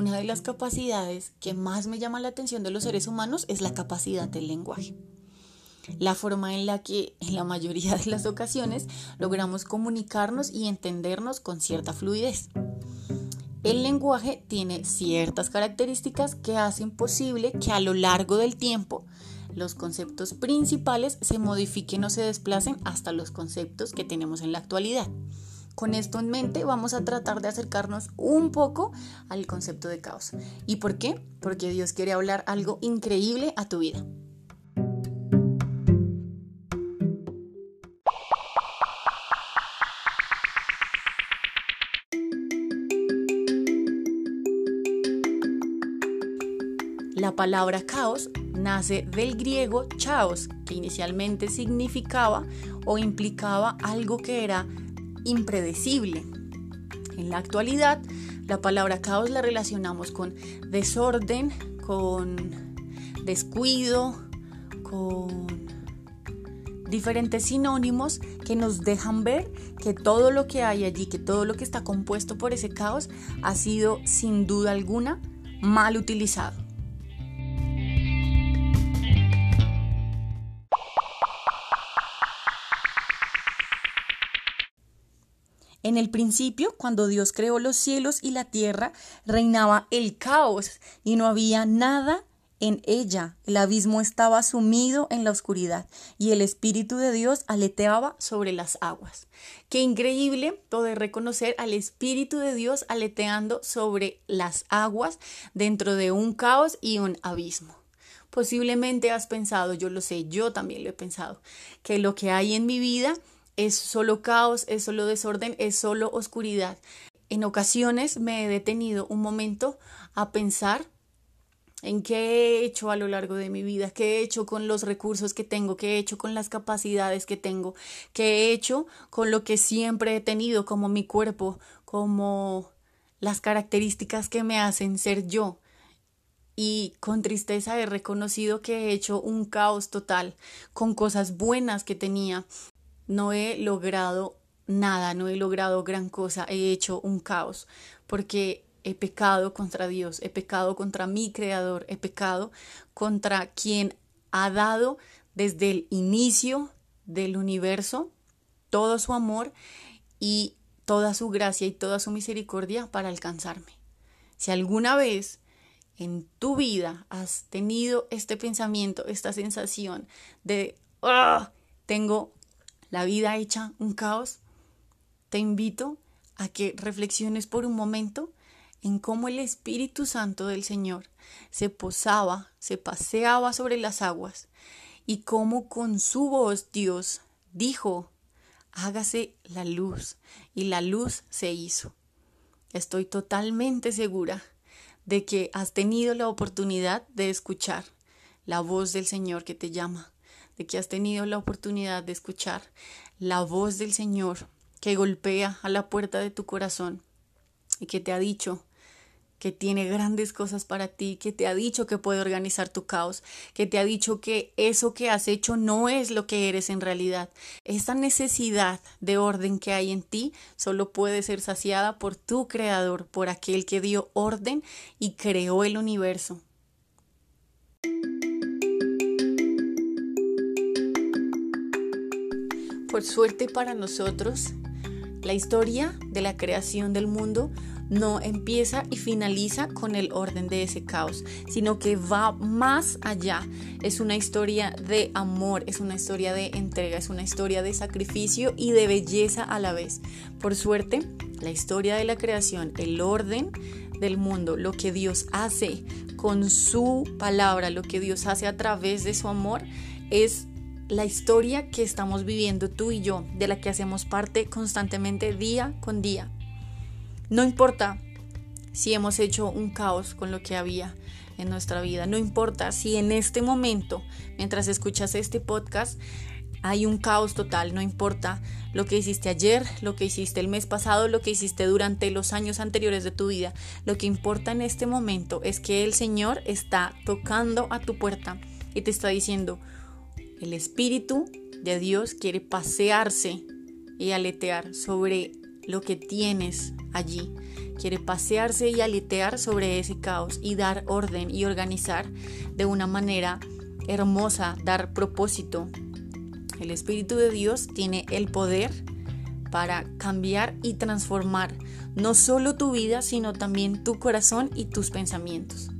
una de las capacidades que más me llama la atención de los seres humanos es la capacidad del lenguaje. La forma en la que en la mayoría de las ocasiones logramos comunicarnos y entendernos con cierta fluidez. El lenguaje tiene ciertas características que hacen posible que a lo largo del tiempo los conceptos principales se modifiquen o se desplacen hasta los conceptos que tenemos en la actualidad. Con esto en mente vamos a tratar de acercarnos un poco al concepto de caos. ¿Y por qué? Porque Dios quiere hablar algo increíble a tu vida. La palabra caos nace del griego chaos, que inicialmente significaba o implicaba algo que era impredecible. En la actualidad, la palabra caos la relacionamos con desorden, con descuido, con diferentes sinónimos que nos dejan ver que todo lo que hay allí, que todo lo que está compuesto por ese caos ha sido sin duda alguna mal utilizado. En el principio, cuando Dios creó los cielos y la tierra, reinaba el caos y no había nada en ella. El abismo estaba sumido en la oscuridad y el Espíritu de Dios aleteaba sobre las aguas. Qué increíble poder reconocer al Espíritu de Dios aleteando sobre las aguas dentro de un caos y un abismo. Posiblemente has pensado, yo lo sé, yo también lo he pensado, que lo que hay en mi vida es solo caos, es solo desorden, es solo oscuridad. En ocasiones me he detenido un momento a pensar en qué he hecho a lo largo de mi vida, qué he hecho con los recursos que tengo, qué he hecho con las capacidades que tengo, qué he hecho con lo que siempre he tenido como mi cuerpo, como las características que me hacen ser yo. Y con tristeza he reconocido que he hecho un caos total con cosas buenas que tenía, no he logrado nada, no he logrado gran cosa, he hecho un caos, porque he pecado contra Dios, he pecado contra mi Creador, he pecado contra quien ha dado desde el inicio del universo todo su amor y toda su gracia y toda su misericordia para alcanzarme. Si alguna vez en tu vida has tenido este pensamiento, esta sensación de, ah, tengo la vida hecha un caos, te invito a que reflexiones por un momento en cómo el Espíritu Santo del Señor se posaba, se paseaba sobre las aguas y cómo con su voz Dios dijo, hágase la luz y la luz se hizo. Estoy totalmente segura de que has tenido la oportunidad de escuchar la voz del Señor que te llama de que has tenido la oportunidad de escuchar la voz del Señor que golpea a la puerta de tu corazón y que te ha dicho que tiene grandes cosas para ti, que te ha dicho que puede organizar tu caos, que te ha dicho que eso que has hecho no es lo que eres en realidad. Esa necesidad de orden que hay en ti solo puede ser saciada por tu creador, por aquel que dio orden y creó el universo. Por suerte para nosotros, la historia de la creación del mundo no empieza y finaliza con el orden de ese caos, sino que va más allá. Es una historia de amor, es una historia de entrega, es una historia de sacrificio y de belleza a la vez. Por suerte, la historia de la creación, el orden del mundo, lo que Dios hace con su palabra, lo que Dios hace a través de su amor, es la historia que estamos viviendo tú y yo, de la que hacemos parte constantemente día con día. No importa si hemos hecho un caos con lo que había en nuestra vida, no importa si en este momento, mientras escuchas este podcast, hay un caos total, no importa lo que hiciste ayer, lo que hiciste el mes pasado, lo que hiciste durante los años anteriores de tu vida. Lo que importa en este momento es que el Señor está tocando a tu puerta y te está diciendo, el Espíritu de Dios quiere pasearse y aletear sobre lo que tienes allí. quiere pasearse y aletear sobre ese caos y dar orden y organizar de una manera hermosa, dar propósito. El Espíritu de Dios tiene el poder para cambiar y transformar no solo tu vida, sino también tu corazón y tus pensamientos.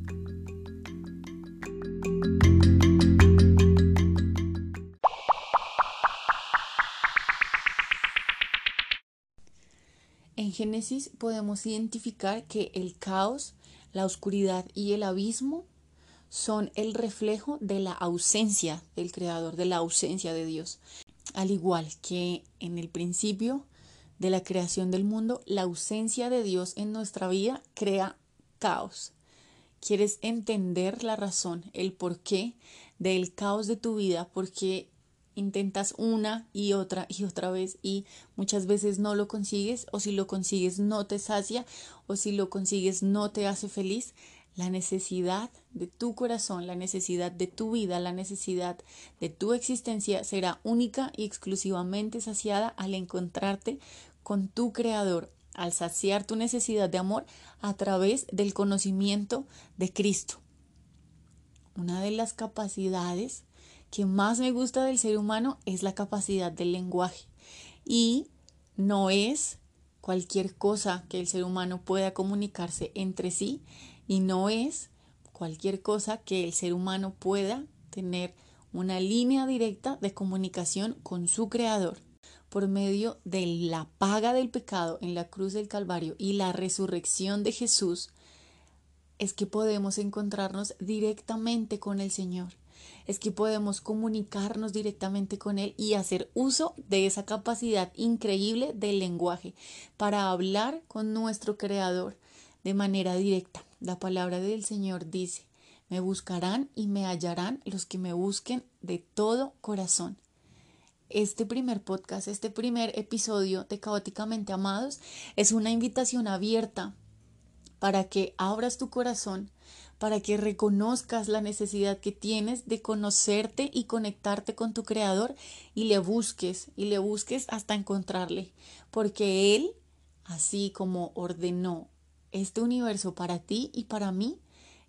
En Génesis podemos identificar que el caos, la oscuridad y el abismo son el reflejo de la ausencia del Creador, de la ausencia de Dios. Al igual que en el principio de la creación del mundo, la ausencia de Dios en nuestra vida crea caos. ¿Quieres entender la razón, el porqué del caos de tu vida? Porque intentas una y otra y otra vez y muchas veces no lo consigues o si lo consigues no te sacia o si lo consigues no te hace feliz. La necesidad de tu corazón, la necesidad de tu vida, la necesidad de tu existencia será única y exclusivamente saciada al encontrarte con tu creador, al saciar tu necesidad de amor a través del conocimiento de Cristo. Una de las capacidades que más me gusta del ser humano es la capacidad del lenguaje. Y no es cualquier cosa que el ser humano pueda comunicarse entre sí y no es cualquier cosa que el ser humano pueda tener una línea directa de comunicación con su creador por medio de la paga del pecado en la cruz del Calvario y la resurrección de Jesús, es que podemos encontrarnos directamente con el Señor es que podemos comunicarnos directamente con Él y hacer uso de esa capacidad increíble del lenguaje para hablar con nuestro Creador de manera directa. La palabra del Señor dice, me buscarán y me hallarán los que me busquen de todo corazón. Este primer podcast, este primer episodio de Caóticamente Amados es una invitación abierta para que abras tu corazón para que reconozcas la necesidad que tienes de conocerte y conectarte con tu creador y le busques y le busques hasta encontrarle, porque Él, así como ordenó este universo para ti y para mí,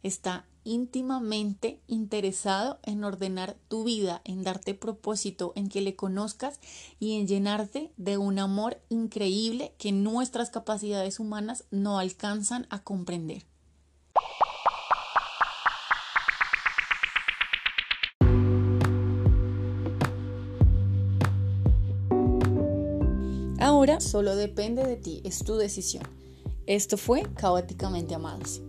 está íntimamente interesado en ordenar tu vida, en darte propósito, en que le conozcas y en llenarte de un amor increíble que nuestras capacidades humanas no alcanzan a comprender. Ahora solo depende de ti, es tu decisión. Esto fue Caóticamente Amados.